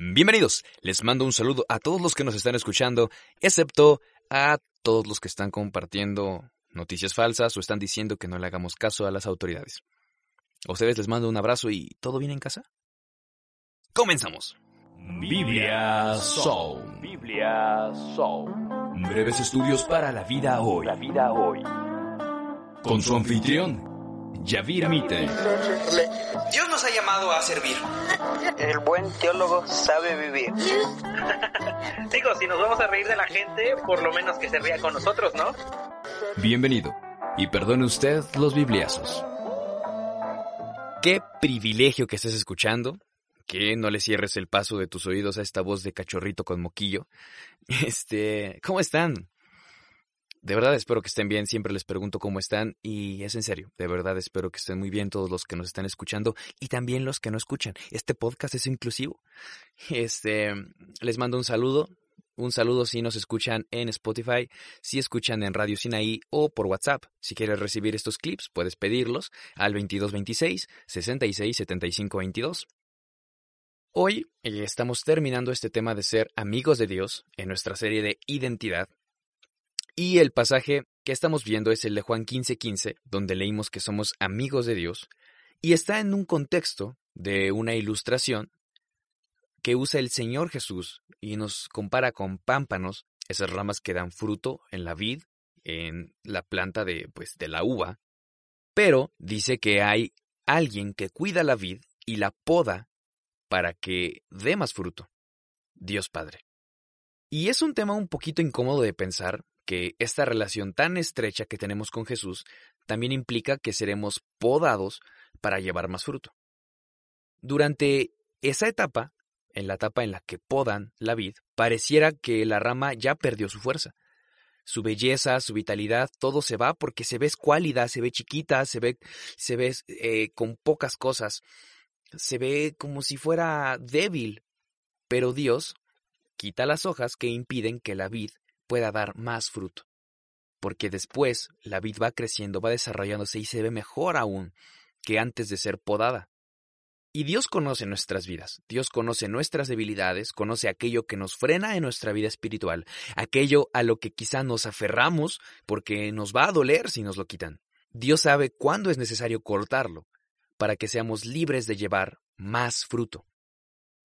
Bienvenidos, les mando un saludo a todos los que nos están escuchando, excepto a todos los que están compartiendo noticias falsas o están diciendo que no le hagamos caso a las autoridades. A ustedes les mando un abrazo y ¿todo bien en casa? Comenzamos. Biblia Soul. Biblia Soul. Breves estudios para la vida hoy. La vida hoy. Con su anfitrión, Yavir Mite. Dios nos ha llamado a servir. El buen teólogo sabe vivir. Digo, si nos vamos a reír de la gente, por lo menos que se ría con nosotros, ¿no? Bienvenido. Y perdone usted los bibliazos. Qué privilegio que estés escuchando. Que no le cierres el paso de tus oídos a esta voz de cachorrito con moquillo. Este, ¿cómo están? De verdad espero que estén bien, siempre les pregunto cómo están y es en serio, de verdad espero que estén muy bien todos los que nos están escuchando y también los que no escuchan. Este podcast es inclusivo. Este, les mando un saludo, un saludo si nos escuchan en Spotify, si escuchan en Radio Sinaí o por WhatsApp. Si quieres recibir estos clips, puedes pedirlos al 2226 66 75 22. Hoy eh, estamos terminando este tema de ser amigos de Dios en nuestra serie de identidad y el pasaje que estamos viendo es el de Juan 15:15, donde leímos que somos amigos de Dios, y está en un contexto de una ilustración que usa el Señor Jesús y nos compara con pámpanos, esas ramas que dan fruto en la vid, en la planta de, pues, de la uva, pero dice que hay alguien que cuida la vid y la poda para que dé más fruto. Dios Padre. Y es un tema un poquito incómodo de pensar, que esta relación tan estrecha que tenemos con Jesús también implica que seremos podados para llevar más fruto. Durante esa etapa, en la etapa en la que podan la vid, pareciera que la rama ya perdió su fuerza. Su belleza, su vitalidad, todo se va porque se ve escuálida, se ve chiquita, se ve, eh, con pocas cosas, se ve como si fuera débil. Pero Dios quita las hojas que impiden que la vid pueda dar más fruto. Porque después la vid va creciendo, va desarrollándose y se ve mejor aún que antes de ser podada. Y Dios conoce nuestras vidas, Dios conoce nuestras debilidades, conoce aquello que nos frena en nuestra vida espiritual, aquello a lo que quizá nos aferramos porque nos va a doler si nos lo quitan. Dios sabe cuándo es necesario cortarlo para que seamos libres de llevar más fruto.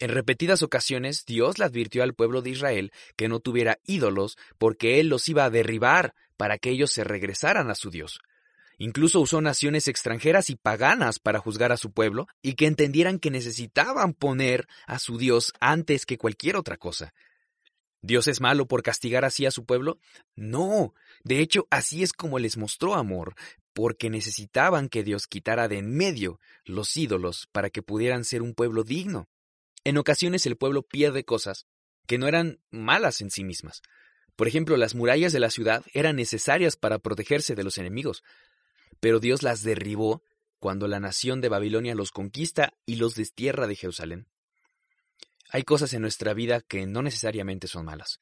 En repetidas ocasiones Dios le advirtió al pueblo de Israel que no tuviera ídolos porque Él los iba a derribar para que ellos se regresaran a su Dios. Incluso usó naciones extranjeras y paganas para juzgar a su pueblo y que entendieran que necesitaban poner a su Dios antes que cualquier otra cosa. ¿Dios es malo por castigar así a su pueblo? No, de hecho así es como les mostró amor, porque necesitaban que Dios quitara de en medio los ídolos para que pudieran ser un pueblo digno. En ocasiones el pueblo pierde cosas que no eran malas en sí mismas. Por ejemplo, las murallas de la ciudad eran necesarias para protegerse de los enemigos, pero Dios las derribó cuando la nación de Babilonia los conquista y los destierra de Jerusalén. Hay cosas en nuestra vida que no necesariamente son malas,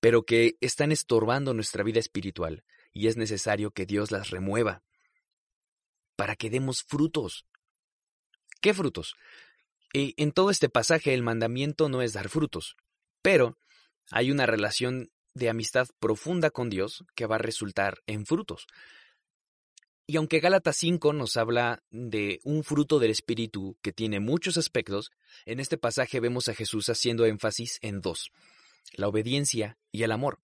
pero que están estorbando nuestra vida espiritual, y es necesario que Dios las remueva para que demos frutos. ¿Qué frutos? En todo este pasaje el mandamiento no es dar frutos, pero hay una relación de amistad profunda con Dios que va a resultar en frutos. Y aunque Gálatas 5 nos habla de un fruto del Espíritu que tiene muchos aspectos, en este pasaje vemos a Jesús haciendo énfasis en dos, la obediencia y el amor.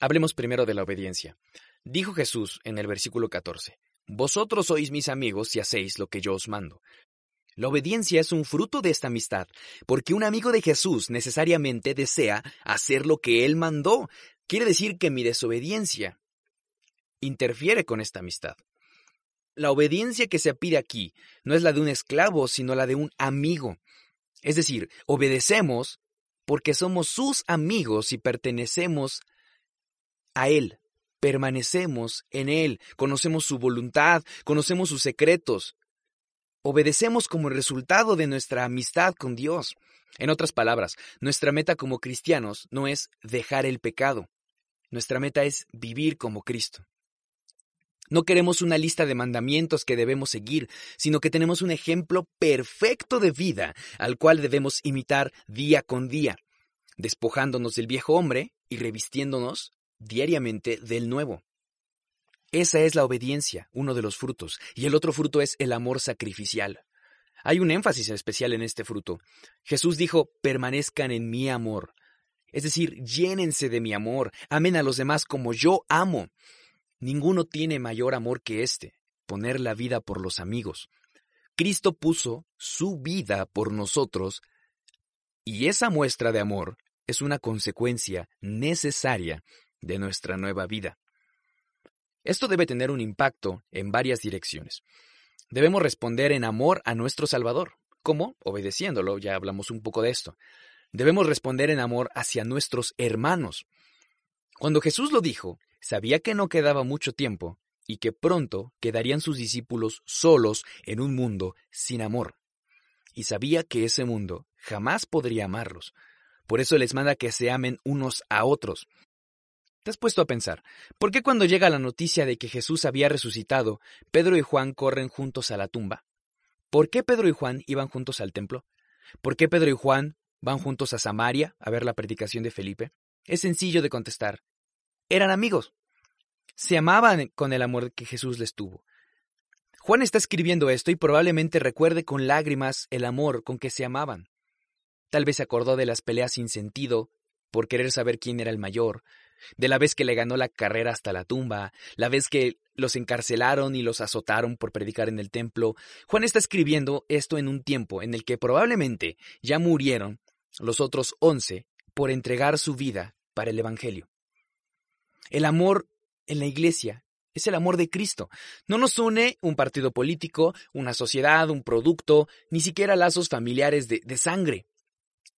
Hablemos primero de la obediencia. Dijo Jesús en el versículo 14, Vosotros sois mis amigos si hacéis lo que yo os mando. La obediencia es un fruto de esta amistad, porque un amigo de Jesús necesariamente desea hacer lo que Él mandó. Quiere decir que mi desobediencia interfiere con esta amistad. La obediencia que se pide aquí no es la de un esclavo, sino la de un amigo. Es decir, obedecemos porque somos sus amigos y pertenecemos a Él, permanecemos en Él, conocemos su voluntad, conocemos sus secretos, obedecemos como resultado de nuestra amistad con Dios. En otras palabras, nuestra meta como cristianos no es dejar el pecado, nuestra meta es vivir como Cristo. No queremos una lista de mandamientos que debemos seguir, sino que tenemos un ejemplo perfecto de vida al cual debemos imitar día con día, despojándonos del viejo hombre y revistiéndonos diariamente del nuevo. Esa es la obediencia, uno de los frutos, y el otro fruto es el amor sacrificial. Hay un énfasis especial en este fruto. Jesús dijo, permanezcan en mi amor. Es decir, llénense de mi amor, amen a los demás como yo amo. Ninguno tiene mayor amor que este, poner la vida por los amigos. Cristo puso su vida por nosotros y esa muestra de amor es una consecuencia necesaria de nuestra nueva vida. Esto debe tener un impacto en varias direcciones. Debemos responder en amor a nuestro Salvador. ¿Cómo? Obedeciéndolo, ya hablamos un poco de esto. Debemos responder en amor hacia nuestros hermanos. Cuando Jesús lo dijo, sabía que no quedaba mucho tiempo y que pronto quedarían sus discípulos solos en un mundo sin amor. Y sabía que ese mundo jamás podría amarlos. Por eso les manda que se amen unos a otros. ¿Te has puesto a pensar? ¿Por qué cuando llega la noticia de que Jesús había resucitado, Pedro y Juan corren juntos a la tumba? ¿Por qué Pedro y Juan iban juntos al templo? ¿Por qué Pedro y Juan van juntos a Samaria a ver la predicación de Felipe? Es sencillo de contestar. Eran amigos. Se amaban con el amor que Jesús les tuvo. Juan está escribiendo esto y probablemente recuerde con lágrimas el amor con que se amaban. Tal vez se acordó de las peleas sin sentido, por querer saber quién era el mayor, de la vez que le ganó la carrera hasta la tumba, la vez que los encarcelaron y los azotaron por predicar en el templo. Juan está escribiendo esto en un tiempo en el que probablemente ya murieron los otros once por entregar su vida para el Evangelio. El amor en la iglesia es el amor de Cristo. No nos une un partido político, una sociedad, un producto, ni siquiera lazos familiares de, de sangre.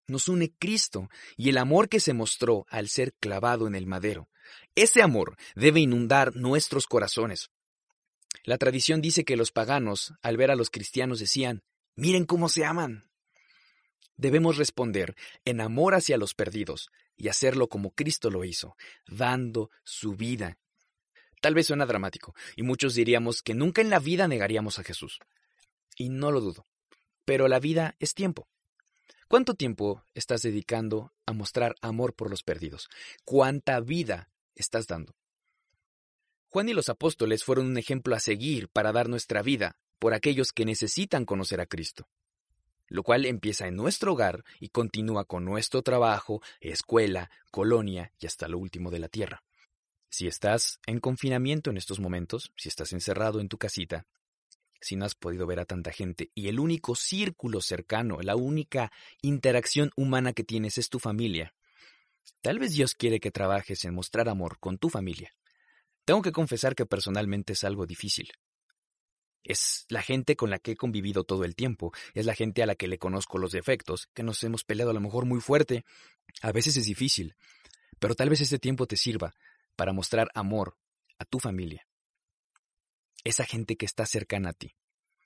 Nos une Cristo y el amor que se mostró al ser clavado en el madero. Ese amor debe inundar nuestros corazones. La tradición dice que los paganos, al ver a los cristianos, decían, miren cómo se aman. Debemos responder en amor hacia los perdidos, y hacerlo como Cristo lo hizo, dando su vida. Tal vez suena dramático, y muchos diríamos que nunca en la vida negaríamos a Jesús. Y no lo dudo. Pero la vida es tiempo. ¿Cuánto tiempo estás dedicando a mostrar amor por los perdidos? ¿Cuánta vida estás dando? Juan y los apóstoles fueron un ejemplo a seguir para dar nuestra vida por aquellos que necesitan conocer a Cristo lo cual empieza en nuestro hogar y continúa con nuestro trabajo, escuela, colonia y hasta lo último de la tierra. Si estás en confinamiento en estos momentos, si estás encerrado en tu casita, si no has podido ver a tanta gente y el único círculo cercano, la única interacción humana que tienes es tu familia, tal vez Dios quiere que trabajes en mostrar amor con tu familia. Tengo que confesar que personalmente es algo difícil. Es la gente con la que he convivido todo el tiempo, es la gente a la que le conozco los defectos, que nos hemos peleado a lo mejor muy fuerte. A veces es difícil, pero tal vez este tiempo te sirva para mostrar amor a tu familia. Esa gente que está cercana a ti.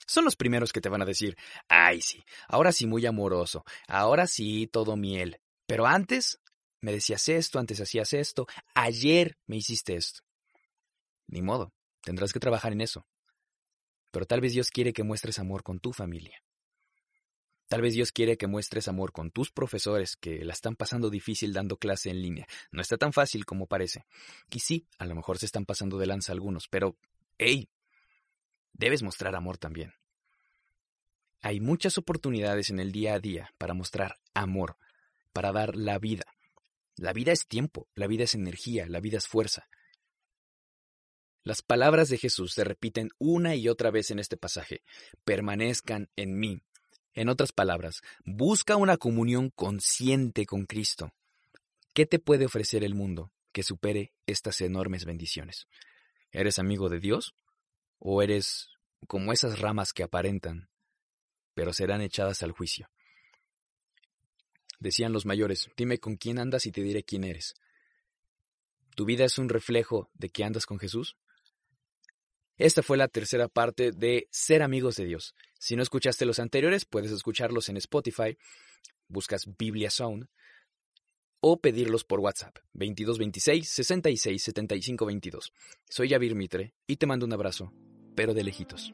Son los primeros que te van a decir, ay sí, ahora sí muy amoroso, ahora sí todo miel, pero antes me decías esto, antes hacías esto, ayer me hiciste esto. Ni modo, tendrás que trabajar en eso. Pero tal vez Dios quiere que muestres amor con tu familia. Tal vez Dios quiere que muestres amor con tus profesores que la están pasando difícil dando clase en línea. No está tan fácil como parece. Y sí, a lo mejor se están pasando de lanza algunos, pero, hey, debes mostrar amor también. Hay muchas oportunidades en el día a día para mostrar amor, para dar la vida. La vida es tiempo, la vida es energía, la vida es fuerza. Las palabras de Jesús se repiten una y otra vez en este pasaje. Permanezcan en mí. En otras palabras, busca una comunión consciente con Cristo. ¿Qué te puede ofrecer el mundo que supere estas enormes bendiciones? ¿Eres amigo de Dios? ¿O eres como esas ramas que aparentan, pero serán echadas al juicio? Decían los mayores, dime con quién andas y te diré quién eres. ¿Tu vida es un reflejo de que andas con Jesús? Esta fue la tercera parte de Ser amigos de Dios. Si no escuchaste los anteriores, puedes escucharlos en Spotify, buscas Biblia Sound o pedirlos por WhatsApp 2226 66 75 22. Soy Yavir Mitre y te mando un abrazo, pero de lejitos.